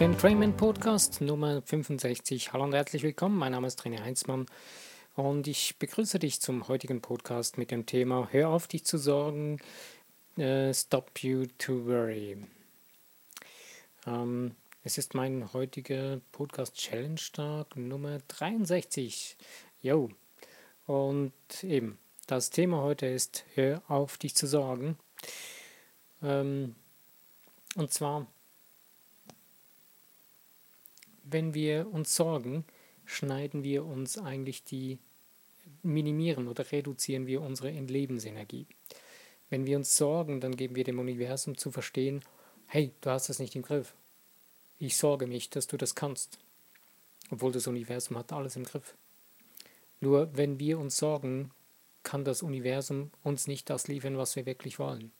Entrainment Podcast Nummer 65. Hallo und herzlich willkommen. Mein Name ist René Heinzmann und ich begrüße dich zum heutigen Podcast mit dem Thema Hör auf, dich zu sorgen. Uh, stop you to worry. Ähm, es ist mein heutiger Podcast Challenge Tag Nummer 63. Jo. Und eben, das Thema heute ist Hör auf, dich zu sorgen. Ähm, und zwar wenn wir uns sorgen, schneiden wir uns eigentlich die, minimieren oder reduzieren wir unsere Lebensenergie. Wenn wir uns sorgen, dann geben wir dem Universum zu verstehen, hey, du hast das nicht im Griff. Ich sorge mich, dass du das kannst. Obwohl das Universum hat alles im Griff. Nur wenn wir uns sorgen, kann das Universum uns nicht das liefern, was wir wirklich wollen.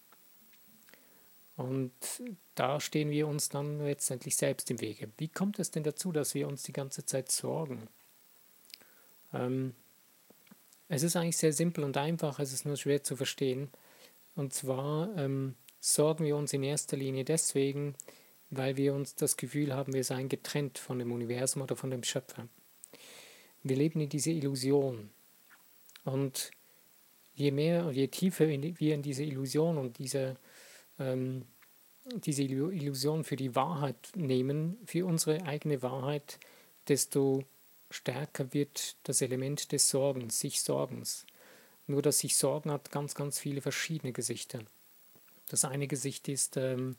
Und da stehen wir uns dann letztendlich selbst im Wege. Wie kommt es denn dazu, dass wir uns die ganze Zeit sorgen? Ähm, es ist eigentlich sehr simpel und einfach, es ist nur schwer zu verstehen. Und zwar ähm, sorgen wir uns in erster Linie deswegen, weil wir uns das Gefühl haben, wir seien getrennt von dem Universum oder von dem Schöpfer. Wir leben in dieser Illusion. Und je mehr, je tiefer wir in diese Illusion und diese ähm, diese Illusion für die Wahrheit nehmen, für unsere eigene Wahrheit, desto stärker wird das Element des Sorgens, sich Sorgens. Nur dass sich Sorgen hat ganz, ganz viele verschiedene Gesichter. Das eine Gesicht ist ähm,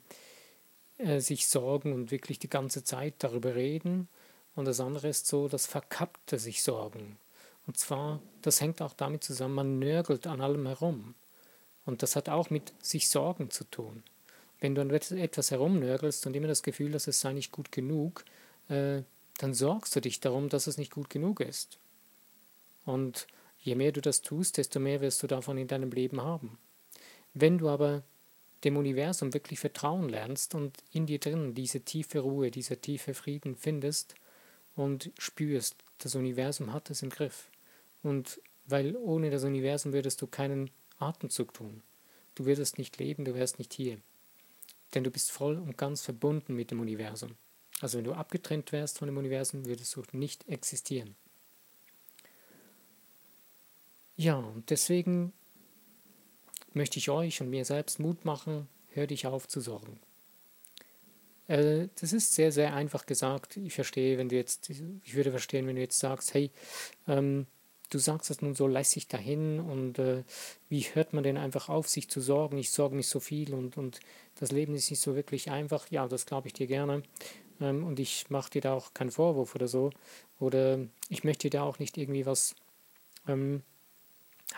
äh, sich sorgen und wirklich die ganze Zeit darüber reden. Und das andere ist so das verkappte sich sorgen. Und zwar, das hängt auch damit zusammen, man nörgelt an allem herum. Und das hat auch mit sich Sorgen zu tun. Wenn du an etwas herumnörgelst und immer das Gefühl hast, es sei nicht gut genug, äh, dann sorgst du dich darum, dass es nicht gut genug ist. Und je mehr du das tust, desto mehr wirst du davon in deinem Leben haben. Wenn du aber dem Universum wirklich vertrauen lernst und in dir drin diese tiefe Ruhe, dieser tiefe Frieden findest und spürst, das Universum hat es im Griff. Und weil ohne das Universum würdest du keinen Atemzug tun. Du würdest nicht leben, du wärst nicht hier. Denn du bist voll und ganz verbunden mit dem Universum. Also wenn du abgetrennt wärst von dem Universum, würdest du nicht existieren. Ja, und deswegen möchte ich euch und mir selbst Mut machen, hör dich auf zu sorgen. Äh, das ist sehr, sehr einfach gesagt. Ich verstehe, wenn du jetzt, ich würde verstehen, wenn du jetzt sagst, hey, ähm, du sagst das nun so lässig dahin und äh, wie hört man denn einfach auf, sich zu sorgen? Ich sorge mich so viel und, und das Leben ist nicht so wirklich einfach. Ja, das glaube ich dir gerne. Ähm, und ich mache dir da auch keinen Vorwurf oder so. Oder ich möchte dir da auch nicht irgendwie was ähm,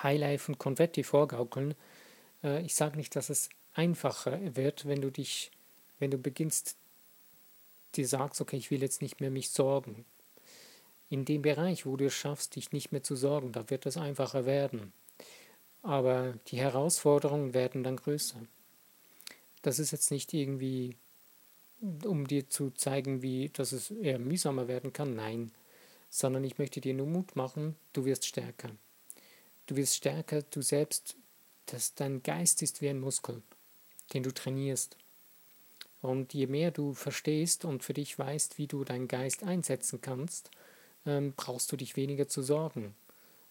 Highlife und Konfetti vorgaukeln. Äh, ich sage nicht, dass es einfacher wird, wenn du dich, wenn du beginnst, dir sagst, okay, ich will jetzt nicht mehr mich sorgen in dem Bereich, wo du es schaffst, dich nicht mehr zu sorgen, da wird es einfacher werden. Aber die Herausforderungen werden dann größer. Das ist jetzt nicht irgendwie, um dir zu zeigen, wie, dass es eher mühsamer werden kann. Nein, sondern ich möchte dir nur Mut machen, du wirst stärker. Du wirst stärker, du selbst, dass dein Geist ist wie ein Muskel, den du trainierst. Und je mehr du verstehst und für dich weißt, wie du deinen Geist einsetzen kannst, ähm, brauchst du dich weniger zu sorgen.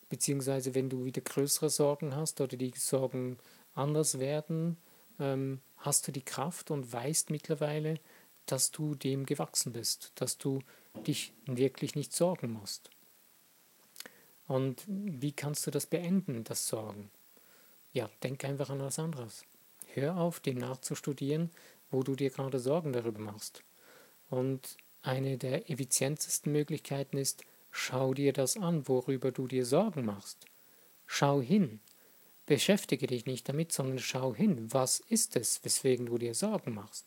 Beziehungsweise wenn du wieder größere Sorgen hast oder die Sorgen anders werden, ähm, hast du die Kraft und weißt mittlerweile, dass du dem gewachsen bist, dass du dich wirklich nicht sorgen musst. Und wie kannst du das beenden, das Sorgen? Ja, denk einfach an was anderes. Hör auf, dem nachzustudieren, wo du dir gerade Sorgen darüber machst. Und eine der effizientesten Möglichkeiten ist, schau dir das an, worüber du dir Sorgen machst. Schau hin. Beschäftige dich nicht damit, sondern schau hin. Was ist es, weswegen du dir Sorgen machst?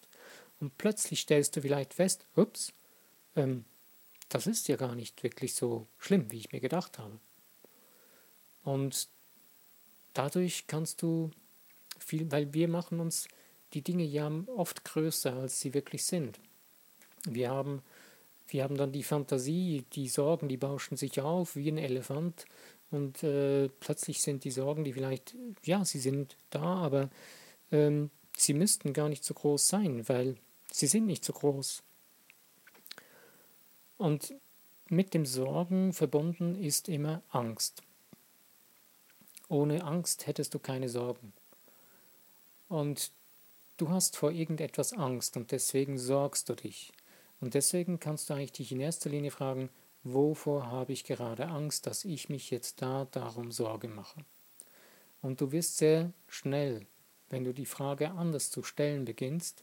Und plötzlich stellst du vielleicht fest, ups, ähm, das ist ja gar nicht wirklich so schlimm, wie ich mir gedacht habe. Und dadurch kannst du viel, weil wir machen uns die Dinge ja oft größer, als sie wirklich sind. Wir haben, wir haben dann die Fantasie, die Sorgen, die bauschen sich auf wie ein Elefant und äh, plötzlich sind die Sorgen, die vielleicht, ja, sie sind da, aber ähm, sie müssten gar nicht so groß sein, weil sie sind nicht so groß. Und mit dem Sorgen verbunden ist immer Angst. Ohne Angst hättest du keine Sorgen. Und du hast vor irgendetwas Angst und deswegen sorgst du dich. Und deswegen kannst du eigentlich dich in erster Linie fragen, wovor habe ich gerade Angst, dass ich mich jetzt da darum Sorge mache. Und du wirst sehr schnell, wenn du die Frage anders zu stellen beginnst,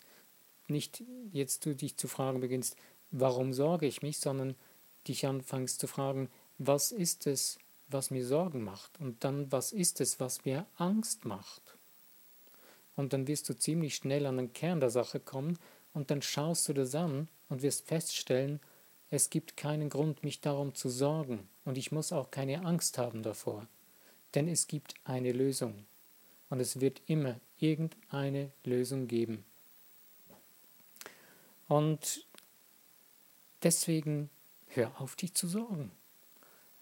nicht jetzt du dich zu fragen beginnst, warum sorge ich mich, sondern dich anfängst zu fragen, was ist es, was mir Sorgen macht? Und dann, was ist es, was mir Angst macht? Und dann wirst du ziemlich schnell an den Kern der Sache kommen und dann schaust du das an und wirst feststellen, es gibt keinen Grund, mich darum zu sorgen und ich muss auch keine Angst haben davor, denn es gibt eine Lösung und es wird immer irgendeine Lösung geben. Und deswegen hör auf, dich zu sorgen.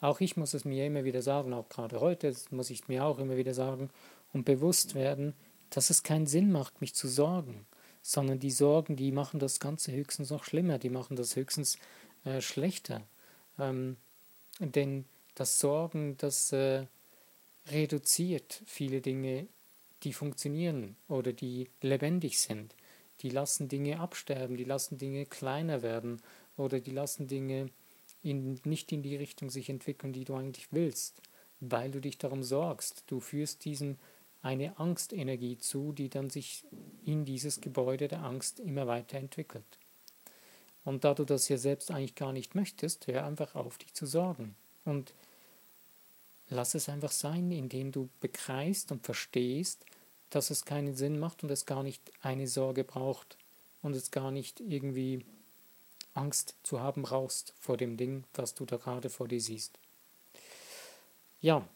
Auch ich muss es mir immer wieder sagen, auch gerade heute muss ich mir auch immer wieder sagen und bewusst werden, dass es keinen Sinn macht, mich zu sorgen, sondern die Sorgen, die machen das Ganze höchstens noch schlimmer, die machen das höchstens äh, schlechter. Ähm, denn das Sorgen, das äh, reduziert viele Dinge, die funktionieren oder die lebendig sind. Die lassen Dinge absterben, die lassen Dinge kleiner werden oder die lassen Dinge in, nicht in die Richtung sich entwickeln, die du eigentlich willst, weil du dich darum sorgst. Du führst diesem eine Angstenergie zu, die dann sich in dieses Gebäude der Angst immer weiter entwickelt. Und da du das ja selbst eigentlich gar nicht möchtest, hör einfach auf, dich zu sorgen. Und lass es einfach sein, indem du begreifst und verstehst, dass es keinen Sinn macht und es gar nicht eine Sorge braucht und es gar nicht irgendwie Angst zu haben brauchst vor dem Ding, was du da gerade vor dir siehst. Ja,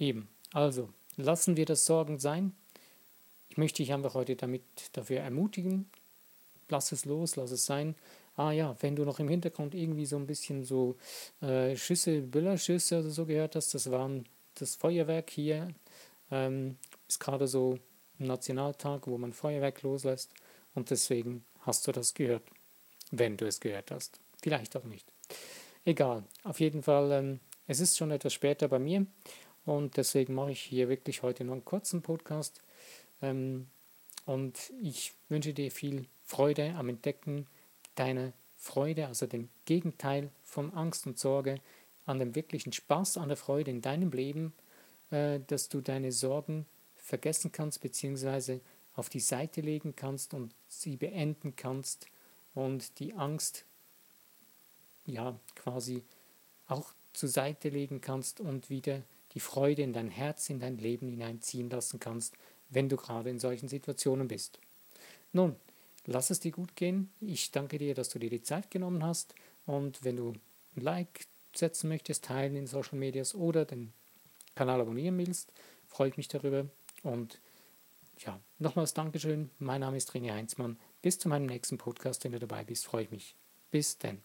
eben. Also, Lassen wir das Sorgen sein. Ich möchte dich einfach heute damit dafür ermutigen. Lass es los, lass es sein. Ah ja, wenn du noch im Hintergrund irgendwie so ein bisschen so äh, Schüsse, Büllerschüsse oder so gehört hast, das waren das Feuerwerk hier. Ähm, ist gerade so ein Nationaltag, wo man Feuerwerk loslässt und deswegen hast du das gehört, wenn du es gehört hast. Vielleicht auch nicht. Egal, auf jeden Fall, ähm, es ist schon etwas später bei mir und deswegen mache ich hier wirklich heute nur einen kurzen Podcast. Ähm, und ich wünsche dir viel Freude am Entdecken deiner Freude, also dem Gegenteil von Angst und Sorge, an dem wirklichen Spaß, an der Freude in deinem Leben, äh, dass du deine Sorgen vergessen kannst, beziehungsweise auf die Seite legen kannst und sie beenden kannst und die Angst ja quasi auch zur Seite legen kannst und wieder die Freude in dein Herz, in dein Leben hineinziehen lassen kannst, wenn du gerade in solchen Situationen bist. Nun, lass es dir gut gehen. Ich danke dir, dass du dir die Zeit genommen hast und wenn du ein Like setzen möchtest, teilen in Social Medias oder den Kanal abonnieren willst, freue ich mich darüber. Und ja, nochmals Dankeschön. Mein Name ist René Heinzmann. Bis zu meinem nächsten Podcast, wenn du dabei bist, freue ich mich. Bis denn.